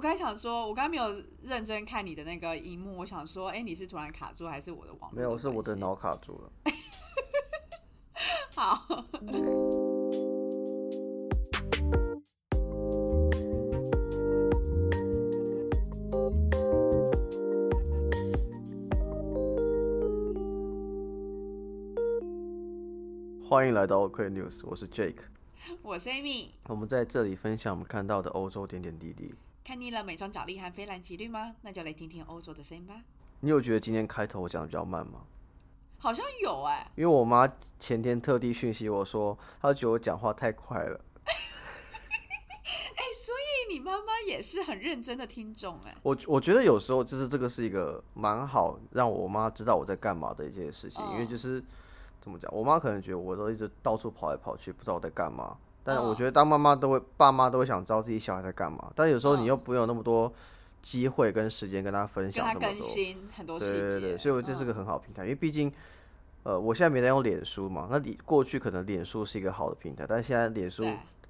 刚才想说，我刚刚没有认真看你的那个荧幕，我想说，哎，你是突然卡住，还是我的网？没有，是我的脑卡住了。好。欢迎来到 OK News，我是 Jake，我是 Amy，我们在这里分享我们看到的欧洲点点滴滴。看腻了美妆角力和菲兰几率吗？那就来听听欧洲的声音吧。你有觉得今天开头我讲的比较慢吗？好像有哎，因为我妈前天特地讯息我说，她觉得我讲话太快了。哎，所以你妈妈也是很认真的听众哎。我我觉得有时候就是这个是一个蛮好让我妈知道我在干嘛的一件事情，因为就是。怎么讲？我妈可能觉得我都一直到处跑来跑去，不知道我在干嘛。但是我觉得当妈妈都会，爸妈都会想知道自己小孩在干嘛。但有时候你又不有那么多机会跟时间跟他分享这么多。很多细节。对对对，所以这是个很好平台。因为毕竟，呃，我现在没在用脸书嘛。那你过去可能脸书是一个好的平台，但是现在脸书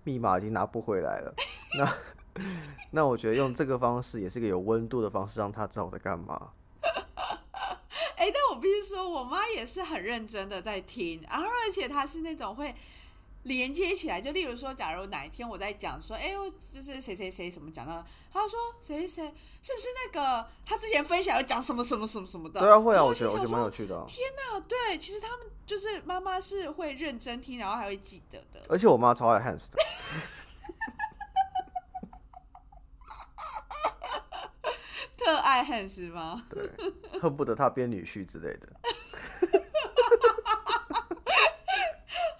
密码已经拿不回来了。那那我觉得用这个方式也是个有温度的方式，让他知道我在干嘛。哎，但我必须说，我妈也是很认真的在听，然后而且她是那种会连接起来，就例如说，假如哪一天我在讲说，哎，我就是谁谁谁什么讲到，他说谁谁谁是不是那个他之前分享要讲什么什么什么什么的？对啊，会啊，我觉得我觉得蛮有趣的。天哪，对，其实他们就是妈妈是会认真听，然后还会记得的。而且我妈超爱 Hans 的。特爱汉斯吗？对，恨不得他编女婿之类的。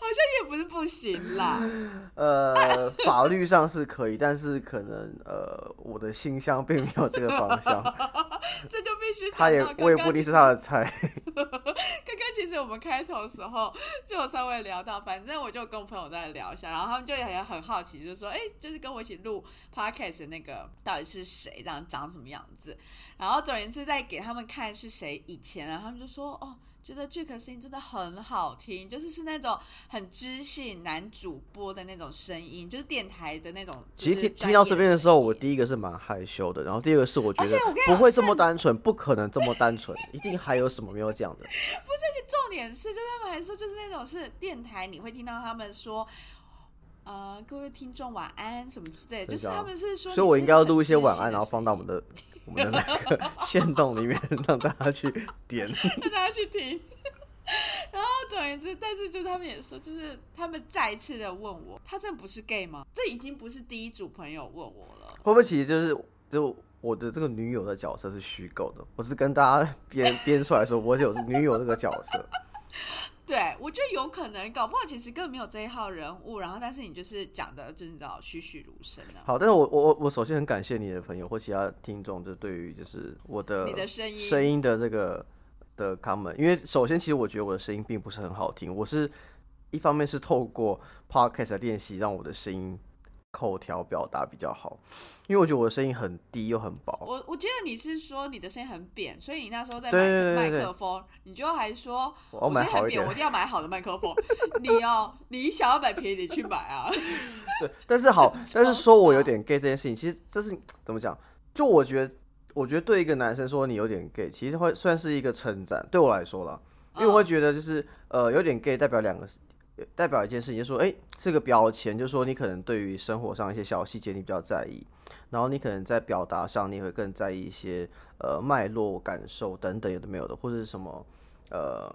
好像也不是不行啦。呃，法律上是可以，但是可能呃，我的心向并没有这个方向。这就必须他也我也不一定是他的菜。刚刚其实我们开头的时候就有稍微聊到，反正我就跟朋友在聊一下，然后他们就也很好奇，就是说，哎，就是跟我一起录 podcast 那个到底是谁，这样长什么样子？然后总而言之，在给他们看是谁以前啊，他们就说，哦。觉得 Jack 声音真的很好听，就是是那种很知性男主播的那种声音，就是电台的那种。其实听听到这边的时候，我第一个是蛮害羞的，然后第二个是我觉得不会这么单纯，不可能这么单纯，一定还有什么没有讲的。不是，重点是，就是他们还说，就是那种是电台，你会听到他们说。呃，各位听众晚安什么之类，就是他们是说，所以我应该要录一些晚安，然后放到我们的我们的那个线洞里面，让大家去点，让大家去听。然后总而言之，但是就他们也说，就是他们再一次的问我，他这不是 gay 吗？这已经不是第一组朋友问我了。会不会其实就是就我的这个女友的角色是虚构的？我是跟大家编编出来说，我有女友这个角色。对，我觉得有可能，搞不好其实根本没有这一号人物，然后但是你就是讲的，就是你知道栩栩如生的。好，但是我我我首先很感谢你的朋友或其他听众，就对于就是我的你的声音声音的这个的 comment，因为首先其实我觉得我的声音并不是很好听，我是一方面是透过 podcast 练习让我的声音。口条表达比较好，因为我觉得我的声音很低又很薄。我我记得你是说你的声音很扁，所以你那时候在买麦克风，你就还说我声音很扁，我一定要买好的麦克风。你哦，你想要买便宜，你去买啊。对，但是好，但是说我有点 gay 这件事情，其实这是怎么讲？就我觉得，我觉得对一个男生说你有点 gay，其实会算是一个称赞。对我来说啦，因为我会觉得就是呃，有点 gay 代表两个。代表一件事情，就说，哎，这个标签，就是说，你可能对于生活上一些小细节你比较在意，然后你可能在表达上你会更在意一些，呃，脉络、感受等等，有的没有的，或者是什么，呃，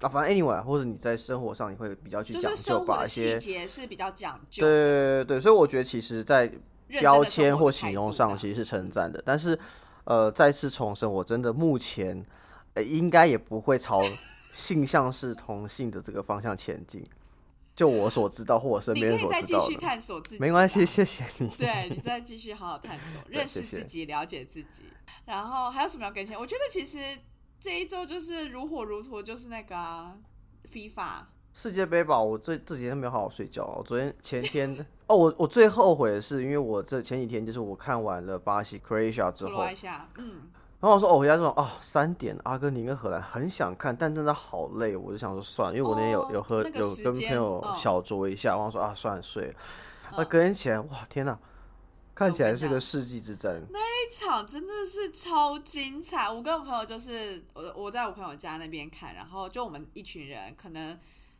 啊，反正 anyway，或者你在生活上你会比较去讲究，把一些细节是比较讲究。对对对，所以我觉得其实，在标签或形容上其实是称赞的，但是，呃，再次重申，我真的目前，呃，应该也不会朝。性向是同性的这个方向前进，就我所知道或我身边所知道的，你可以再继续探索自己，没关系，谢谢你。对你再继续好好探索，认识自己，了解自己。然后还有什么要更新？我觉得其实这一周就是如火如荼，就是那个 FIFA 世界杯吧。我这这几天没有好好睡觉。我昨天前天 哦，我我最后悔的是，因为我这前几天就是我看完了巴西 Croatia 之后，嗯。然后我说哦，回家说哦，三点阿根廷跟荷兰很想看，但真的好累，我就想说算了，因为我那天有有喝有跟朋友小酌一下，然后说啊算了睡了。那隔天起来哇天哪，看起来是个世纪之争。那一场真的是超精彩。我跟我朋友就是我我在我朋友家那边看，然后就我们一群人可能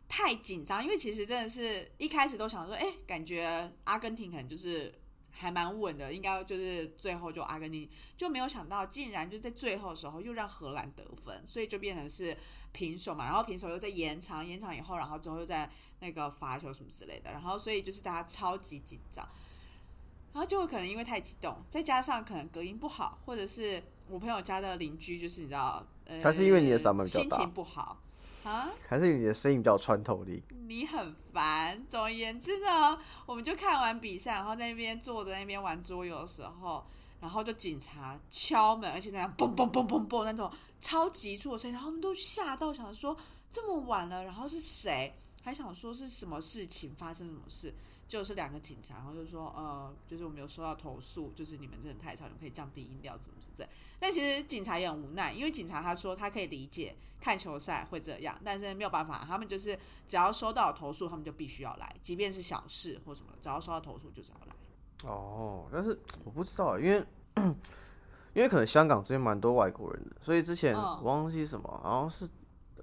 太紧张，因为其实真的是一开始都想说，哎，感觉阿根廷可能就是还蛮稳的，应该就是最后就阿根廷就没有想到，竟然就在最后的时候又让荷兰得分，所以就变成是平手嘛。然后平手又在延长，延长以后，然后之后又在那个罚球什么之类的，然后所以就是大家超级紧张。然后就会可能因为太激动，再加上可能隔音不好，或者是我朋友家的邻居，就是你知道，呃，他是因为你的嗓门心情不好啊？还是你的声音比较穿透力？你很烦。总而言之呢，我们就看完比赛，然后在那边坐在那边玩桌游的时候，然后就警察敲门，而且那样嘣嘣嘣嘣嘣那种超急促的声音，然后我们都吓到，想说这么晚了，然后是谁？还想说是什么事情发生什么事？就是两个警察，然后就说，呃，就是我们有收到投诉，就是你们真的太吵，你们可以降低音量，怎么怎么的。但其实警察也很无奈，因为警察他说他可以理解看球赛会这样，但是没有办法，他们就是只要收到投诉，他们就必须要来，即便是小事或什么，只要收到投诉就是要来。哦，但是我不知道，因为 因为可能香港这边蛮多外国人的，所以之前我忘记什么，好像是。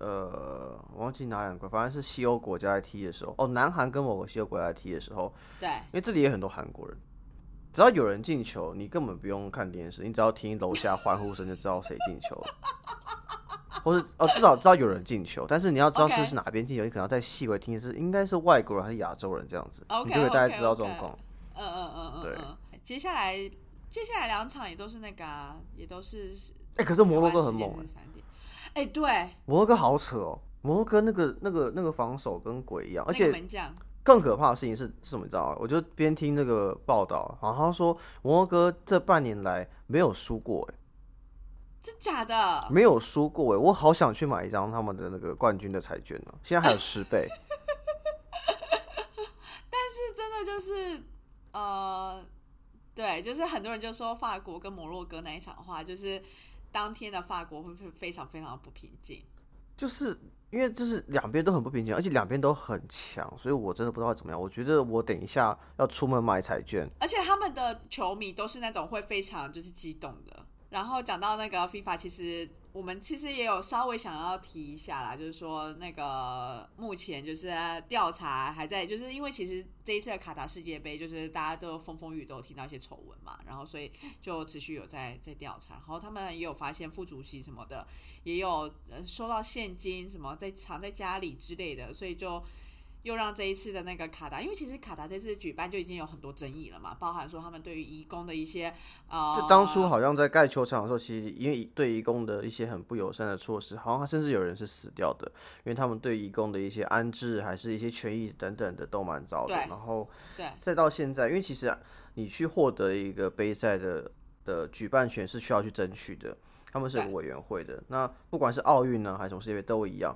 呃，忘记哪两个，反正是西欧国家在踢的时候，哦，南韩跟某个西欧国家在踢的时候，对，因为这里也很多韩国人，只要有人进球，你根本不用看电视，你只要听楼下欢呼声就知道谁进球了，或者哦，至少知道有人进球，但是你要知道这是哪边进球，你可能要再细微听是应该是外国人还是亚洲人这样子，你就会大概知道状况。嗯嗯嗯嗯，对。接下来接下来两场也都是那个，啊也都是，哎，可是摩洛哥很猛。哎，对，摩洛哥好扯哦，摩洛哥那个那个那个防守跟鬼一样，而且门将更可怕的事情是是什么？你知道吗？我就边听那个报道，好像说摩洛哥这半年来没有输过，哎，真假的？没有输过，哎，我好想去买一张他们的那个冠军的彩券呢，现在还有十倍。但是真的就是，呃，对，就是很多人就说法国跟摩洛哥那一场的话，就是。当天的法国会非非常非常的不平静，就是因为就是两边都很不平静，而且两边都很强，所以我真的不知道怎么样。我觉得我等一下要出门买彩券，而且他们的球迷都是那种会非常就是激动的。然后讲到那个 FIFA，其实。我们其实也有稍微想要提一下啦，就是说那个目前就是调查还在，就是因为其实这一次的卡塔世界杯，就是大家都风风雨都有听到一些丑闻嘛，然后所以就持续有在在调查，然后他们也有发现副主席什么的也有收到现金什么在藏在家里之类的，所以就。又让这一次的那个卡达，因为其实卡达这次举办就已经有很多争议了嘛，包含说他们对于移工的一些呃，就当初好像在盖球场的时候，其实因为对移工的一些很不友善的措施，好像甚至有人是死掉的，因为他们对移工的一些安置还是一些权益等等的都蛮糟的。然后，对，再到现在，因为其实你去获得一个杯赛的的举办权是需要去争取的，他们是有委员会的。那不管是奥运呢，还是什么世界杯都一样。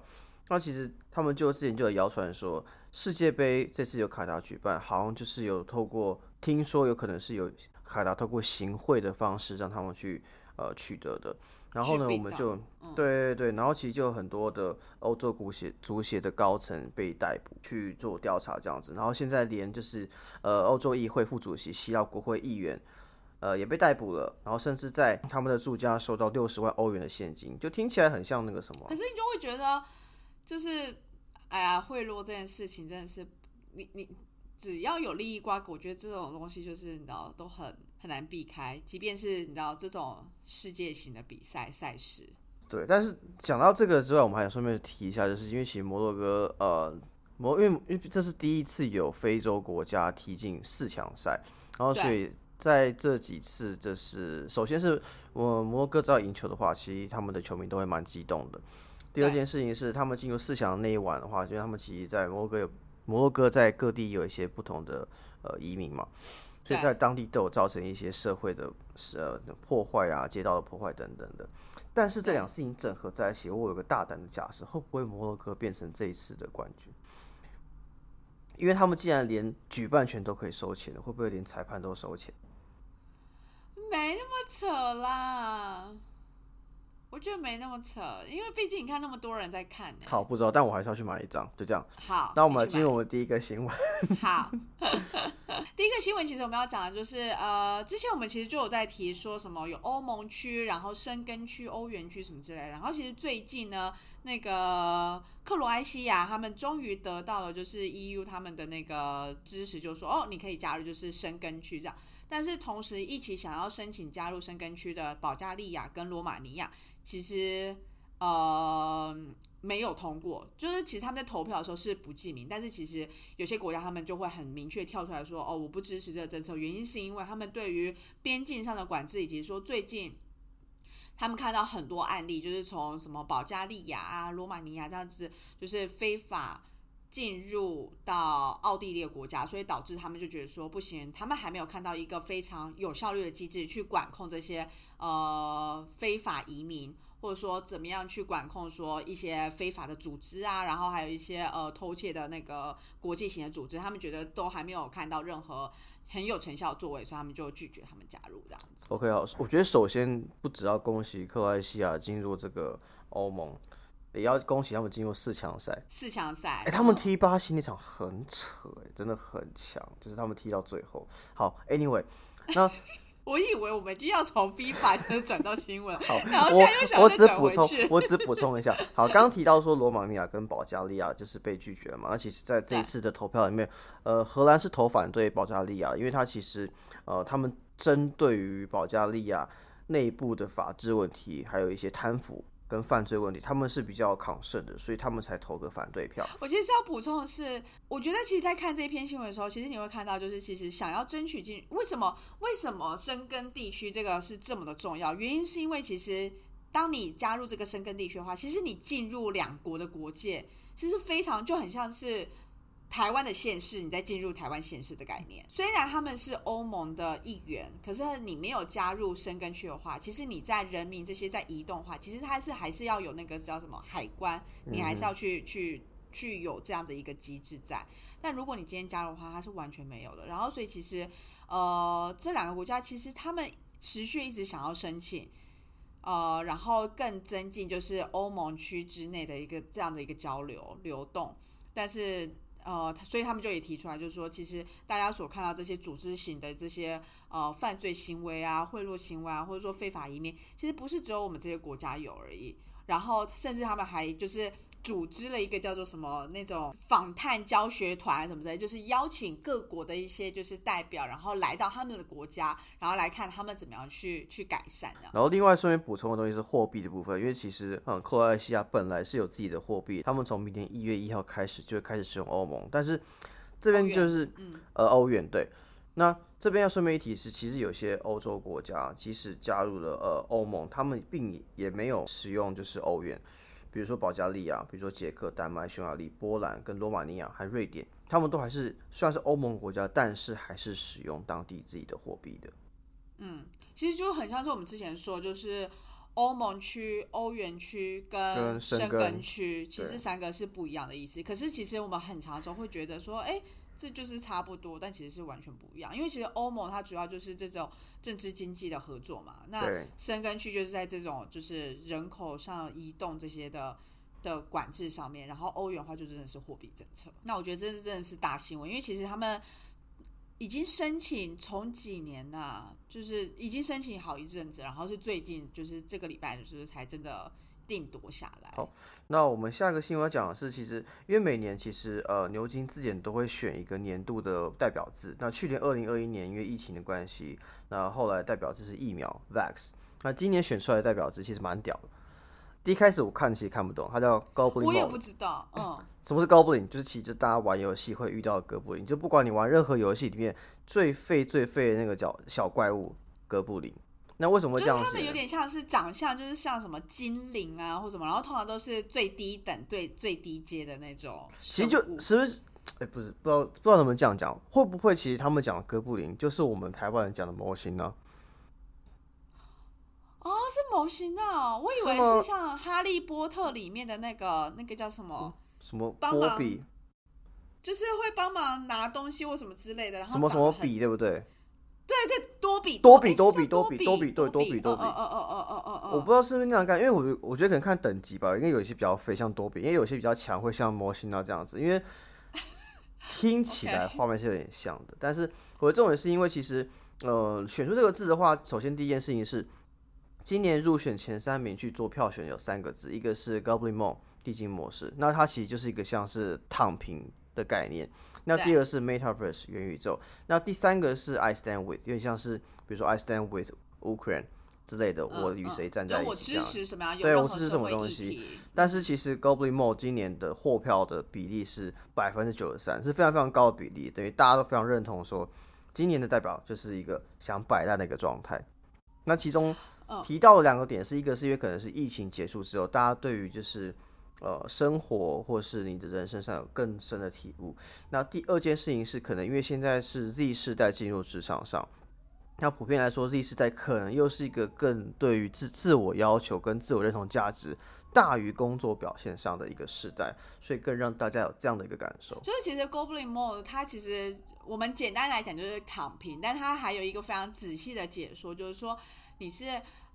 那其实他们就之前就有谣传说，世界杯这次由卡达举办，好像就是有透过听说有可能是有卡达透过行贿的方式让他们去呃取得的。然后呢，我们就对对对，然后其实就有很多的欧洲足协足协的高层被逮捕去做调查这样子。然后现在连就是呃欧洲议会副主席、希腊国会议员呃也被逮捕了，然后甚至在他们的住家收到六十万欧元的现金，就听起来很像那个什么。可是你就会觉得。就是，哎呀，贿赂这件事情真的是，你你只要有利益瓜葛，我觉得这种东西就是你知道都很很难避开，即便是你知道这种世界型的比赛赛事。对，但是讲到这个之外，我们还想顺便提一下，就是因为其实摩洛哥，呃，摩因为因为这是第一次有非洲国家踢进四强赛，然后所以在这几次，就是首先是我摩洛哥只要赢球的话，其实他们的球迷都会蛮激动的。第二件事情是，他们进入四强那一晚的话，因为他们其实，在摩洛哥有摩洛哥在各地有一些不同的呃移民嘛，所以在当地都有造成一些社会的呃破坏啊、街道的破坏等等的。但是这两事情整合在一起，我有个大胆的假设，会不会摩洛哥变成这一次的冠军？因为他们既然连举办权都可以收钱了，会不会连裁判都收钱？没那么扯啦。我觉得没那么扯，因为毕竟你看那么多人在看呢。好，不知道，但我还是要去买一张，就这样。好，那我们进入我们第一个新闻。好，第一个新闻其实我们要讲的就是，呃，之前我们其实就有在提说什么有欧盟区，然后深根区、欧元区什么之类的。然后其实最近呢，那个克罗埃西亚他们终于得到了就是 EU 他们的那个支持，就说哦，你可以加入就是深根区这样。但是同时一起想要申请加入申根区的保加利亚跟罗马尼亚，其实呃没有通过，就是其实他们在投票的时候是不记名，但是其实有些国家他们就会很明确跳出来说，哦，我不支持这个政策，原因是因为他们对于边境上的管制，以及说最近他们看到很多案例，就是从什么保加利亚啊、罗马尼亚这样子，就是非法。进入到奥地利的国家，所以导致他们就觉得说不行，他们还没有看到一个非常有效率的机制去管控这些呃非法移民，或者说怎么样去管控说一些非法的组织啊，然后还有一些呃偷窃的那个国际型的组织，他们觉得都还没有看到任何很有成效的作为，所以他们就拒绝他们加入这样子。OK 好，我觉得首先不只要恭喜克罗埃西亚进入这个欧盟，也要恭喜他们进入四强赛。四强赛，哎、他们踢巴西那场很扯、哎，真的很强，就是他们踢到最后。好，Anyway，那 我以为我们今天要从 FIFA 就是转到新闻，好，然后现在又想我我只补充，我只补充一下。好，刚刚提到说罗马尼亚跟保加利亚就是被拒绝了嘛，那其实在这一次的投票里面，呃，荷兰是投反对保加利亚，因为他其实呃，他们针对于保加利亚内部的法治问题，还有一些贪腐。跟犯罪问题，他们是比较抗胜的，所以他们才投个反对票。我其实要补充的是，我觉得其实，在看这一篇新闻的时候，其实你会看到，就是其实想要争取进，为什么为什么深根地区这个是这么的重要？原因是因为其实当你加入这个深根地区的话，其实你进入两国的国界，其实非常就很像是。台湾的县市，你再进入台湾县市的概念。虽然他们是欧盟的一员，可是你没有加入深根区的话，其实你在人民这些在移动的话，其实它是还是要有那个叫什么海关，你还是要去、去去有这样的一个机制在。但如果你今天加入的话，它是完全没有的。然后，所以其实呃，这两个国家其实他们持续一直想要申请。呃，然后更增进就是欧盟区之内的一个这样的一个交流流动，但是呃，所以他们就也提出来，就是说，其实大家所看到这些组织型的这些呃犯罪行为啊、贿赂行为啊，或者说非法移民，其实不是只有我们这些国家有而已。然后甚至他们还就是组织了一个叫做什么那种访探教学团什么之类，就是邀请各国的一些就是代表，然后来到他们的国家，然后来看他们怎么样去去改善的。然后另外顺便补充的东西是货币的部分，因为其实嗯，克罗埃西亚本来是有自己的货币，他们从明年一月一号开始就会开始使用欧盟，但是这边就是嗯呃欧元对。那这边要顺便一提是，其实有些欧洲国家即使加入了呃欧盟，他们并也没有使用就是欧元，比如说保加利亚，比如说捷克、丹麦、匈牙利、波兰跟罗马尼亚，还瑞典，他们都还是虽然是欧盟国家，但是还是使用当地自己的货币的。嗯其实就很像是我们之前说，就是欧盟区、欧元区跟跟申申根根区，其实三个是不一样的意思。可是其实我们很长时候会觉得说，哎，这就是差不多，但其实是完全不一样。因为其实欧盟它主要就是这种政治经济的合作嘛，那对，申根区就是在这种就是人口上移动这些的。的管制上面，然后欧元的话就真的是货币政策。那我觉得这是真的是大新闻，因为其实他们已经申请从几年呐、就是已经申请好一阵子，然后是最近就是这个礼拜就是才真的定夺下来。好那我们下一个新闻要讲的是，其实因为每年其实呃牛津字典都会选一个年度的代表字。那去年二零二一年因为疫情的关系，那后来代表字是疫苗 vax。那今年选出来的代表字其实蛮屌的。第一开始我看其实看不懂，它叫 Goblin 我也不知道，嗯，什么是 Goblin？就是其实大家玩游戏会遇到的哥布林，就不管你玩任何游戏里面最废最废的那个叫小怪物哥布林。那为什么会就是他们有？点像是长相，就是像什么精灵啊或什么，然后通常都是最低等、最最低阶的那种其实。就是不是？哎、不是，不知道不知道能不能这样讲？会不会其实他们讲的哥布林就是我们台湾人讲的模型呢？哦，是模型的哦，我以为是像《哈利波特》里面的那个那个叫什么，什么帮忙就是会帮忙拿东西或什么之类的，然后什么什么比，对不对？对对，多比多比多比多多比多比对多多比多比哦哦哦哦哦哦我不知道是不是那样干，因为我我觉得可能看等级吧，因为有一些比较肥，像多比，因为有些比较强，会像模型啊这样子，因为 听起来画面是有点像的。但是我的重点是因为其实，呃，选出这个字的话，首先第一件事情是，今年入选前三名去做票选有三个字，一个是 Goblin Mode 地精模式，那它其实就是一个像是躺平的概念。那第二是 Metaverse 元宇宙，那第三个是 I Stand With，有点像是比如说 I Stand With Ukraine。之类的，我与谁站在一起？我支持什么样？对，我支持什么东西？但是其实 Goblin Mall 今年的货票的比例是百分之九十三，是非常非常高的比例，等于大家都非常认同说，今年的代表就是一个想摆烂的一个状态。那其中提到的两个点，是一个是因为可能是疫情结束之后，大家对于就是呃生活或是你的人生上有更深的体悟。那第二件事情是可能因为现在是 Z 世代进入职场上。那普遍来说，Z 世代可能又是一个更对于自自我要求跟自我认同价值大于工作表现上的一个时代，所以更让大家有这样的一个感受。就是其实 Goblin Mode 它其实我们简单来讲就是躺平，但它还有一个非常仔细的解说，就是说你是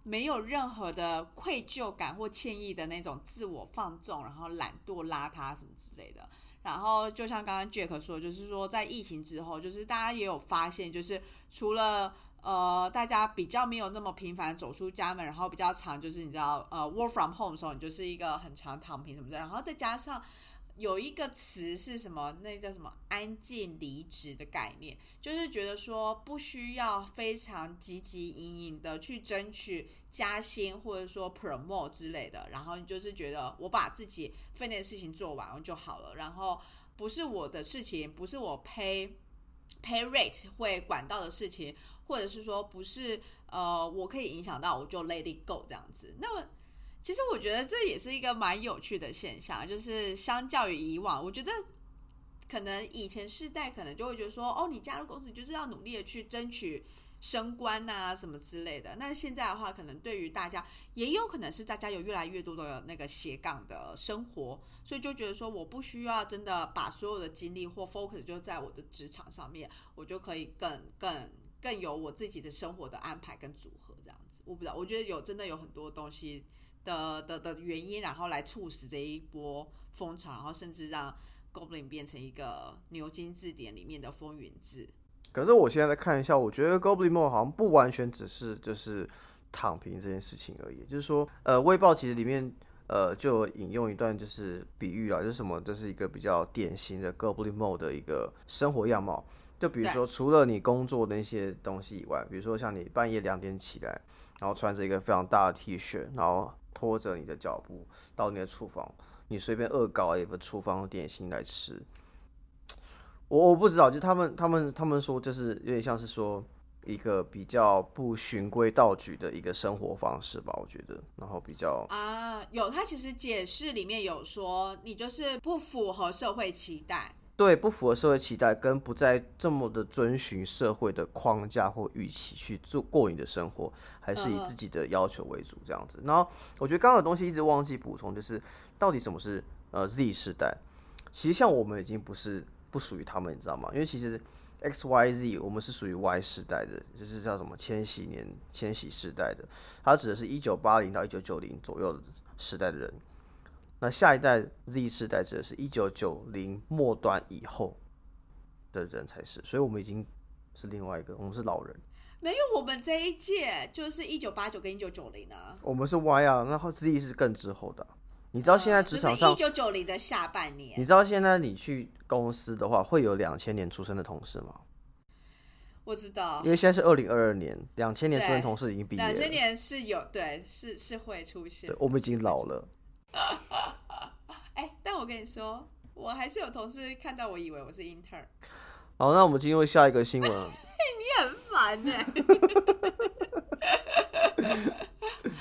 没有任何的愧疚感或歉意的那种自我放纵，然后懒惰邋遢什么之类的。然后就像刚刚 Jack 说，就是说在疫情之后，就是大家也有发现，就是除了呃，大家比较没有那么频繁走出家门，然后比较长，就是你知道，呃，work from home 的时候，你就是一个很长躺平什么的，然后再加上有一个词是什么，那叫什么安静离职的概念，就是觉得说不需要非常积极隐隐的去争取加薪或者说 promote 之类的，然后你就是觉得我把自己分内的事情做完就好了，然后不是我的事情，不是我 pay pay rate 会管到的事情。或者是说不是呃，我可以影响到，我就 let it go 这样子。那么，其实我觉得这也是一个蛮有趣的现象，就是相较于以往，我觉得可能以前世代可能就会觉得说，哦，你加入公司就是要努力的去争取升官啊什么之类的。那现在的话，可能对于大家也有可能是大家有越来越多的那个斜杠的生活，所以就觉得说，我不需要真的把所有的精力或 focus 就在我的职场上面，我就可以更更。更有我自己的生活的安排跟组合这样子，我不知道，我觉得有真的有很多东西的的的原因，然后来促使这一波风潮，然后甚至让 Goblin 变成一个牛津字典里面的风云字。可是我现在来看一下，我觉得 Goblin Mode 好像不完全只是就是躺平这件事情而已，就是说，呃，《卫报》其实里面呃就引用一段就是比喻啊，就是什么，这是一个比较典型的 Goblin Mode 的一个生活样貌。就比如说，除了你工作的那些东西以外，比如说像你半夜两点起来，然后穿着一个非常大的 T 恤，然后拖着你的脚步到你的厨房，你随便恶搞一个厨房点心来吃。我我不知道，就他们他们他们说，就是有点像是说一个比较不循规蹈矩的一个生活方式吧，我觉得，然后比较啊，有他其实解释里面有说，你就是不符合社会期待。对，不符合社会期待，跟不再这么的遵循社会的框架或预期去做过你的生活，还是以自己的要求为主这样子。然后我觉得刚刚的东西一直忘记补充，就是到底什么是呃 Z 世代？其实像我们已经不是不属于他们，你知道吗？因为其实 X Y Z 我们是属于 Y 世代的，就是叫什么千禧年、千禧世代的，它指的是一九八零到一九九零左右的时代的人。那下一代 Z 世代指的是一九九零末端以后的人才是，所以我们已经是另外一个，我们是老人。没有，我们这一届就是一九八九跟一九九零啊。我们是 Y 啊，然后 Z 是更之后的。你知道现在职场上一九九零的下半年，你知道现在你去公司的话，会有两千年出生的同事吗？我知道，因为现在是二零二二年，两千年出生同事已经毕业了。两千年是有对，是是会出现。我们已经老了。哎，但我跟你说，我还是有同事看到我以为我是 intern。好，那我们进入下一个新闻。你很烦哎！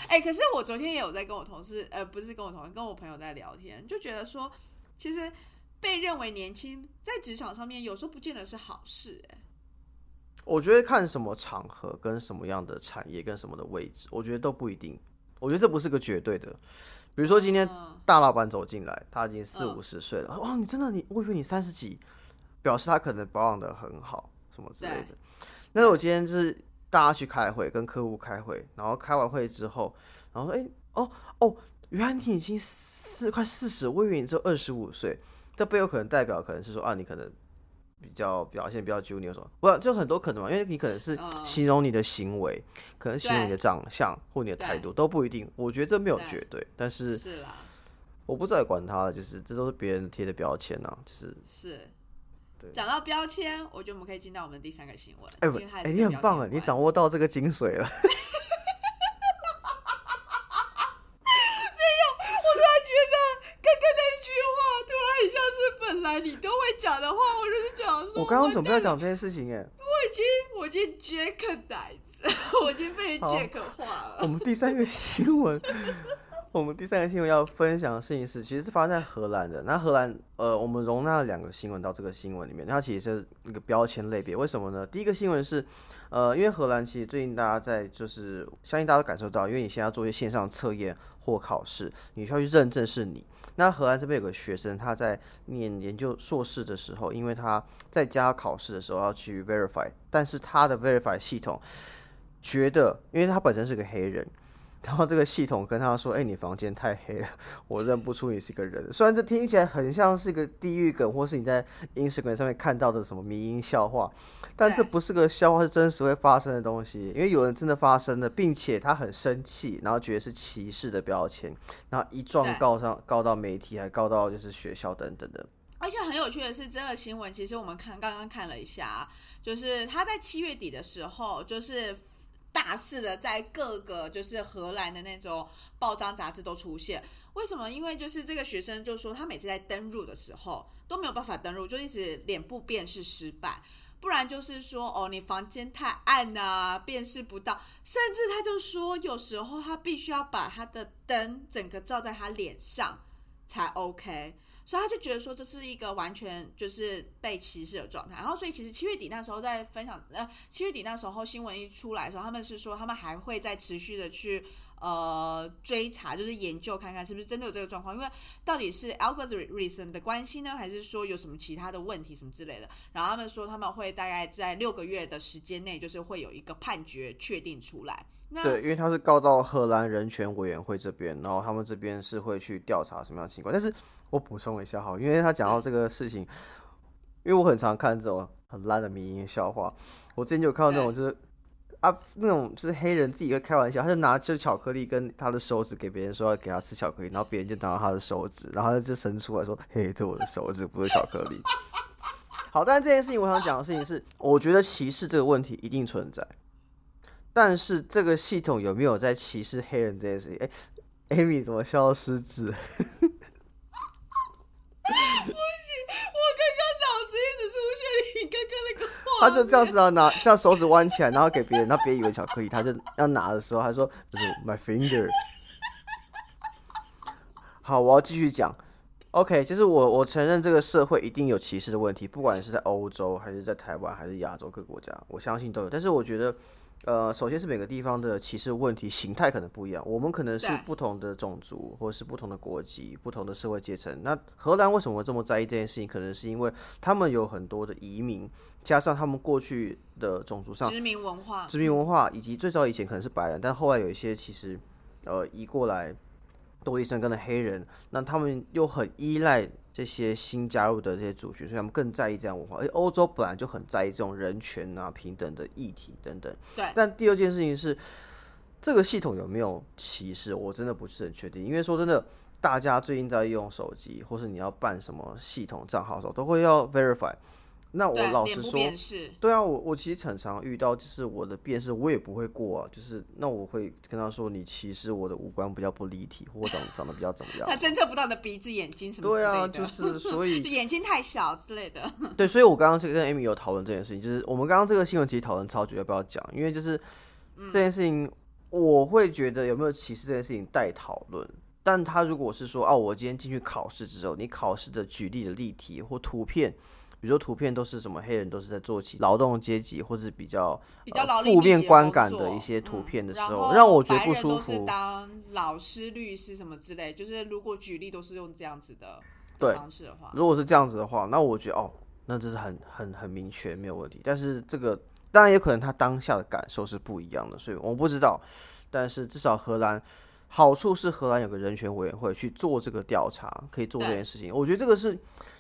哎，可是我昨天也有在跟我同事，呃，不是跟我同事，跟我朋友在聊天，就觉得说，其实被认为年轻在职场上面，有时候不见得是好事。哎，我觉得看什么场合、跟什么样的产业、跟什么的位置，我觉得都不一定。我觉得这不是个绝对的。比如说今天大老板走进来，他已经四五十岁了。哇，你真的你，我以为你三十几，表示他可能保养的很好，什么之类的。那我今天就是大家去开会，跟客户开会，然后开完会之后，然后说，哎，哦哦，原来你已经四快四十，我以为你只有二十五岁，这背后可能代表可能是说啊，你可能比较表现比较 junior 什么，不，就很多可能嘛，因为你可能是形容你的行为，可能形容你的长相或你的态度都不一定，我觉得这没有绝对，但是是啦，我不再管他了，就是这都是别人贴的标签啊，就是是。讲到标签，我觉得我们可以进到我们第三个新闻。哎，哎，你很棒啊，你掌握到这个精髓了。没有，我突然觉得刚刚那一句话，突然很像是本来你都会讲的话。我我刚刚准备要讲这件事情，哎，我已经，我已经 Jack 呆子，我已经被 Jack 化了。我们第三个新闻。我们第三个新闻要分享的事情是，其实是发生在荷兰的。那荷兰，呃，我们容纳了两个新闻到这个新闻里面，它其实是一个标签类别。为什么呢？第一个新闻是，呃，因为荷兰其实最近大家在就是，相信大家都感受到，因为你现在要做一些线上测验或考试，你需要去认证是你。那荷兰这边有个学生，他在念研究硕士的时候，因为他在家考试的时候要去 verify，但是他的 verify 系统觉得，因为他本身是个黑人。然后这个系统跟他说：“哎，你房间太黑了，我认不出你是个人。”虽然这听起来很像是个地狱梗，或是你在 Instagram 上面看到的什么迷因笑话，但这不是个笑话，是真实会发生的东西。因为有人真的发生了，并且他很生气，然后觉得是歧视的标签，然后一状告上告到媒体，还告到就是学校等等的。而且很有趣的是，这个新闻其实我们看刚刚看了一下，就是他在七月底的时候，就是。大肆的在各个就是荷兰的那种报章杂志都出现，为什么？因为就是这个学生就说他每次在登录的时候都没有办法登录，就一直脸部辨识失败，不然就是说哦你房间太暗啊，辨识不到，甚至他就说有时候他必须要把他的灯整个照在他脸上才 OK。所以他就觉得说这是一个完全就是被歧视的状态，然后所以其实七月底那时候在分享，呃，七月底那时候新闻一出来的时候，他们是说他们还会再持续的去呃追查，就是研究看看是不是真的有这个状况，因为到底是 algorithm 的关系呢，还是说有什么其他的问题什么之类的。然后他们说他们会大概在六个月的时间内，就是会有一个判决确定出来。那对，因为他是告到荷兰人权委员会这边，然后他们这边是会去调查什么样的情况，但是。我补充一下哈，因为他讲到这个事情，因为我很常看这种很烂的民营笑话。我之前就有看到那种，就是啊，那种就是黑人自己会开玩笑，他就拿就巧克力跟他的手指给别人说要给他吃巧克力，然后别人就拿到他的手指，然后他就伸出来说：“嘿，这我的手指，不是巧克力。”好，但是这件事情我想讲的事情是，我觉得歧视这个问题一定存在，但是这个系统有没有在歧视黑人这件事情？哎，Amy 怎么消失字？不行，我刚刚脑子一直出现你刚刚那个话。他就这样子啊，拿这样手指弯起来，然后给别人，那别以为巧克力，他就要拿的时候，他说就是 my finger。好，我要继续讲。OK，就是我我承认这个社会一定有歧视的问题，不管是在欧洲还是在台湾还是亚洲各国家，我相信都有。但是我觉得。呃，首先是每个地方的歧视问题形态可能不一样，我们可能是不同的种族，或者是不同的国籍、不同的社会阶层。那荷兰为什么这么在意这件事情？可能是因为他们有很多的移民，加上他们过去的种族上殖民文化、殖民文化，以及最早以前可能是白人，但后来有一些其实呃移过来。多利生根的黑人，那他们又很依赖这些新加入的这些族群，所以他们更在意这样文化。而欧洲本来就很在意这种人权啊、平等的议题等等。对。但第二件事情是，这个系统有没有歧视？我真的不是很确定。因为说真的，大家最近在用手机，或是你要办什么系统账号的时候，都会要 verify。那我老实说，对啊，我我其实很常遇到，就是我的辨识我也不会过啊，就是那我会跟他说，你其实我的五官比较不立体，或长长得比较怎么样？他侦测不到的鼻子、眼睛什么对啊，就是 所以就眼睛太小之类的。对，所以我刚刚就跟 Amy 有讨论这件事情，就是我们刚刚这个新闻其实讨论超久，要不要讲？因为就是这件事情，我会觉得有没有歧视这件事情待讨论。但他如果是说，哦，我今天进去考试之后，你考试的举例的例题或图片。比如说图片都是什么黑人都是在做起劳动阶级或是比较比较负面观感的一些图片的时候，让我觉得不舒服。当老师、律师什么之类，就是如果举例都是用这样子的方式的话，如果是这样子的话，那我觉得哦，那这是很很很明确没有问题。但是这个当然也可能他当下的感受是不一样的，所以我不知道。但是至少荷兰好处是荷兰有个人权委员会去做这个调查，可以做这件事情。我觉得这个是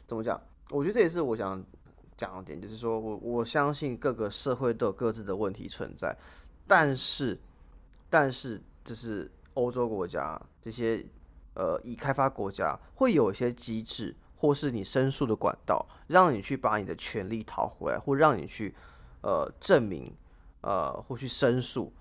怎么讲？我觉得这也是我想讲的点，就是说我我相信各个社会都有各自的问题存在，但是但是就是欧洲国家这些呃已开发国家会有一些机制，或是你申诉的管道，让你去把你的权利讨回来，或让你去呃证明呃或去申诉。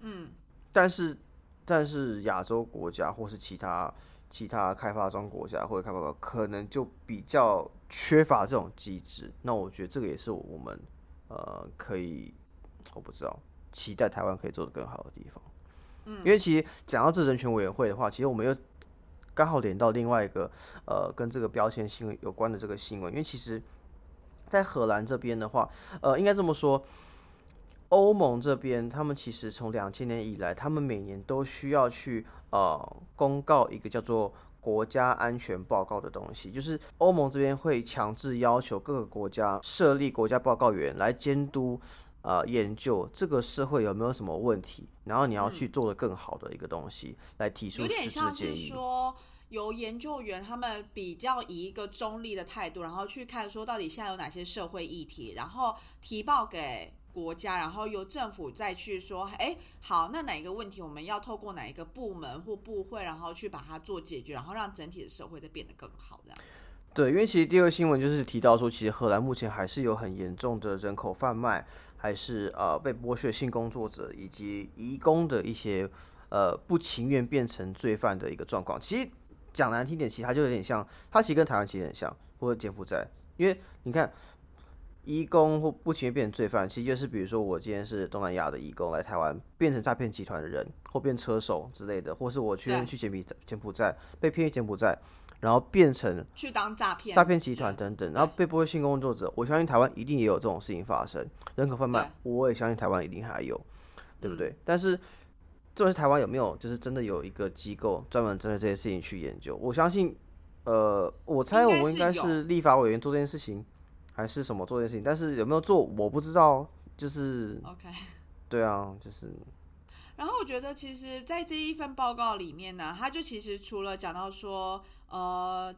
嗯，但是，但是亚洲国家或是其他其他开发中国家或者开发国，可能就比较缺乏这种机制。那我觉得这个也是我们呃可以，我不知道期待台湾可以做得更好的地方。嗯，因为其实讲到这人权委员会的话，其实我们又刚好连到另外一个呃跟这个标签新闻有关的这个新闻。因为其实，在荷兰这边的话，呃，应该这么说。欧盟这边，他们其实从两千年以来，他们每年都需要去呃公告一个叫做国家安全报告的东西，就是欧盟这边会强制要求各个国家设立国家报告员来监督呃研究这个社会有没有什么问题，然后你要去做的更好的一个东西来提出实质建议。说由研究员他们比较以一个中立的态度，然后去看说到底现在有哪些社会议题，然后提报给。国家，然后由政府再去说，哎，好，那哪一个问题我们要透过哪一个部门或部会，然后去把它做解决，然后让整体的社会再变得更好，这样子。对，因为其实第二个新闻就是提到说，其实荷兰目前还是有很严重的人口贩卖，还是呃被剥削性工作者以及移工的一些呃不情愿变成罪犯的一个状况。其实讲难听点，其实它就有点像，它其实跟台湾其实很像，或者柬埔寨，因为你看。义工或不情愿变成罪犯，其实就是比如说我今天是东南亚的义工来台湾，变成诈骗集团的人，或变车手之类的，或是我去去柬埔寨柬埔寨被骗去柬埔寨，然后变成去当诈骗诈骗集团等等，然后被剥削性工作者，我相信台湾一定也有这种事情发生。人口贩卖，我也相信台湾一定还有，对不对？但是，这是台湾有没有就是真的有一个机构专门针对这些事情去研究？我相信，呃，我猜我们应该是立法委员做这件事情。还是什么做这件事情，但是有没有做我不知道。就是 OK，对啊，就是。然后我觉得，其实，在这一份报告里面呢，他就其实除了讲到说，呃，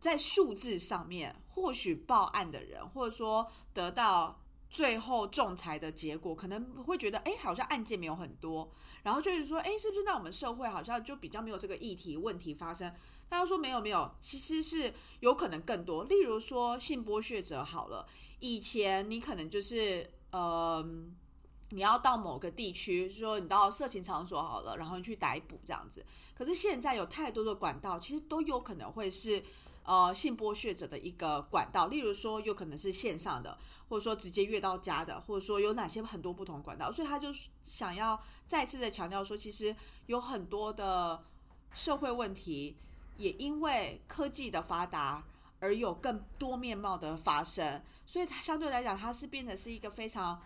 在数字上面，或许报案的人，或者说得到最后仲裁的结果，可能会觉得，哎，好像案件没有很多，然后就是说，哎，是不是那我们社会好像就比较没有这个议题问题发生？他说没有没有，其实是有可能更多。例如说性剥削者好了，以前你可能就是呃，你要到某个地区，说你到色情场所好了，然后你去逮捕这样子。可是现在有太多的管道，其实都有可能会是呃性剥削者的一个管道。例如说，有可能是线上的，或者说直接越到家的，或者说有哪些很多不同管道。所以他就想要再次的强调说，其实有很多的社会问题。也因为科技的发达而有更多面貌的发生，所以它相对来讲，它是变成是一个非常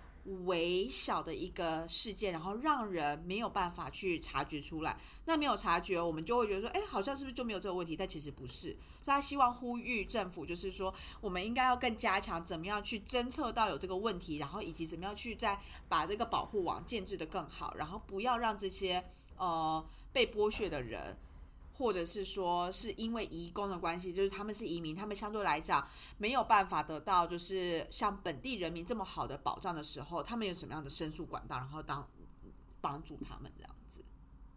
微小的一个事件，然后让人没有办法去察觉出来。那没有察觉，我们就会觉得说，哎，好像是不是就没有这个问题？但其实不是。所以他希望呼吁政府，就是说，我们应该要更加强怎么样去侦测到有这个问题，然后以及怎么样去再把这个保护网建制的更好，然后不要让这些呃被剥削的人。或者是说是因为移工的关系，就是他们是移民，他们相对来讲没有办法得到就是像本地人民这么好的保障的时候，他们有什么样的申诉管道，然后当帮助他们这样子。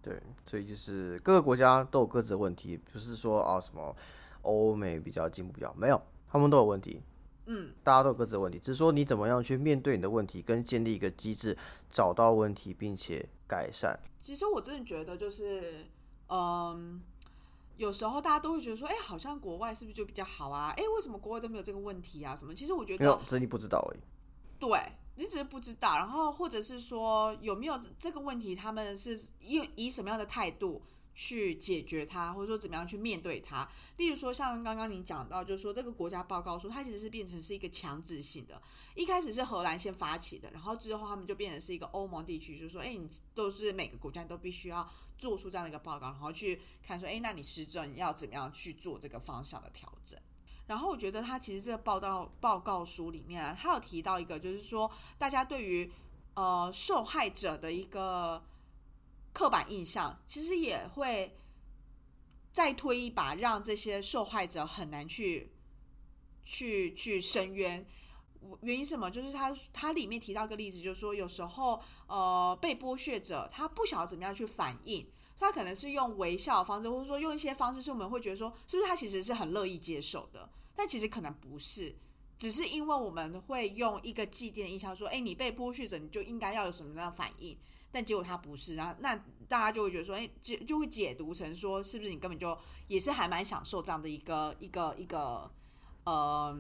对，所以就是各个国家都有各自的问题，不是说啊什么欧美比较进步比较没有，他们都有问题。嗯，大家都有各自的问题，只是说你怎么样去面对你的问题，跟建立一个机制，找到问题并且改善。其实我真的觉得就是。嗯，有时候大家都会觉得说，哎，好像国外是不是就比较好啊？哎，为什么国外都没有这个问题啊？什么？其实我觉得，没有，只是你不知道而已。对，你只是不知道，然后或者是说有没有这个问题，他们是用以什么样的态度？去解决它，或者说怎么样去面对它。例如说，像刚刚你讲到，就是说这个国家报告书，它其实是变成是一个强制性的。一开始是荷兰先发起的，然后之后他们就变成是一个欧盟地区，就是说，哎，你都是每个国家都必须要做出这样的一个报告，然后去看说，哎，那你施政要怎么样去做这个方向的调整。然后我觉得他其实这个报道报告书里面啊，他有提到一个，就是说大家对于呃受害者的一个刻板印象，其实也会再推一把，让这些受害者很难去去去申冤。原因什么？就是他他里面提到一个例子，就是说有时候呃被剥削者他不晓得怎么样去反应，他可能是用微笑的方式，或者说用一些方式，是我们会觉得说是不是他其实是很乐意接受的，但其实可能不是，只是因为我们会用一个既定的印象说，哎，你被剥削者你就应该要有什么样的反应，但结果他不是，然后那大家就会觉得说，哎，就就会解读成说，是不是你根本就也是还蛮享受这样的一个一个一个呃。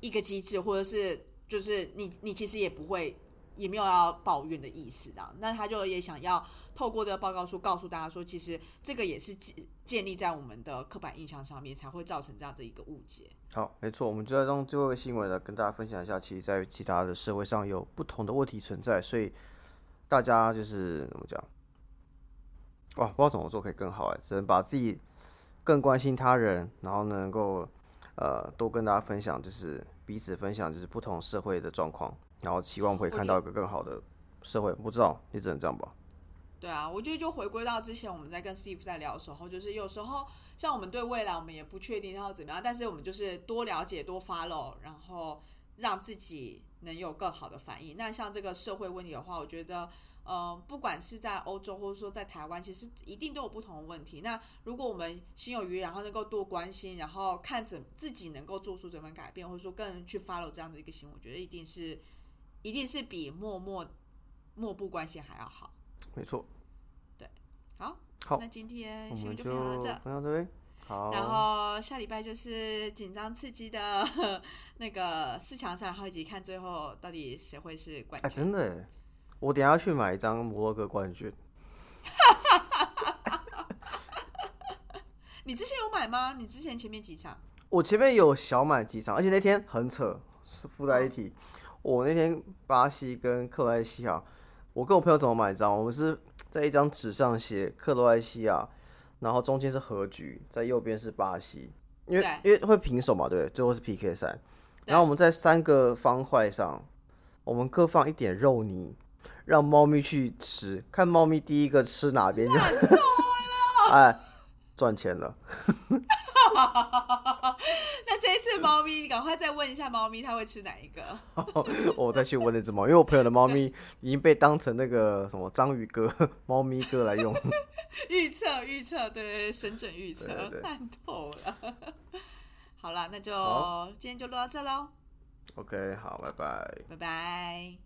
一个机制，或者是就是你你其实也不会，也没有要抱怨的意思，这样。那他就也想要透过这个报告书告诉大家说，其实这个也是建建立在我们的刻板印象上面，才会造成这样的一个误解。好，没错，我们就在用最后一个新闻呢，跟大家分享一下，其实在其他的社会上有不同的问题存在，所以大家就是怎么讲？哇，不知道怎么做可以更好哎，只能把自己更关心他人，然后能够呃多跟大家分享，就是。彼此分享就是不同社会的状况，然后期望会看到一个更好的社会。不知道也只能这样吧。对啊，我觉得就回归到之前我们在跟 Steve 在聊的时候，就是有时候像我们对未来我们也不确定要怎么样，但是我们就是多了解、多 follow，然后让自己能有更好的反应。那像这个社会问题的话，我觉得。呃，不管是在欧洲或者说在台湾，其实一定都有不同的问题。那如果我们心有余，然后能够多关心，然后看怎自己能够做出怎么改变，或者说更去 follow 这样的一个行为，我觉得一定是，一定是比默默漠不关心还要好。没错。对，好，好，那今天新闻就分享到这，分享这边。好。然后下礼拜就是紧张刺激的 那个四强赛，然后以及看最后到底谁会是冠军。哎，真的。我等下去买一张摩洛哥冠军。你之前有买吗？你之前前面几场？我前面有小买几场，而且那天很扯，是附带一提。我那天巴西跟克罗埃西亚，我跟我朋友怎么买张？我们是在一张纸上写克罗埃西亚，然后中间是和局，在右边是巴西，因为因为会平手嘛，对，最后是 PK 赛。然后我们在三个方块上，我们各放一点肉泥。让猫咪去吃，看猫咪第一个吃哪边就，哎，赚钱了。那这一次猫咪，你赶快再问一下猫咪，它会吃哪一个？我再去问那只猫，因为我朋友的猫咪已经被当成那个什么章鱼哥、猫咪哥来用。预测预测，对，神准预测，烂透了。好了，那就今天就录到这喽。OK，好，拜拜。拜拜。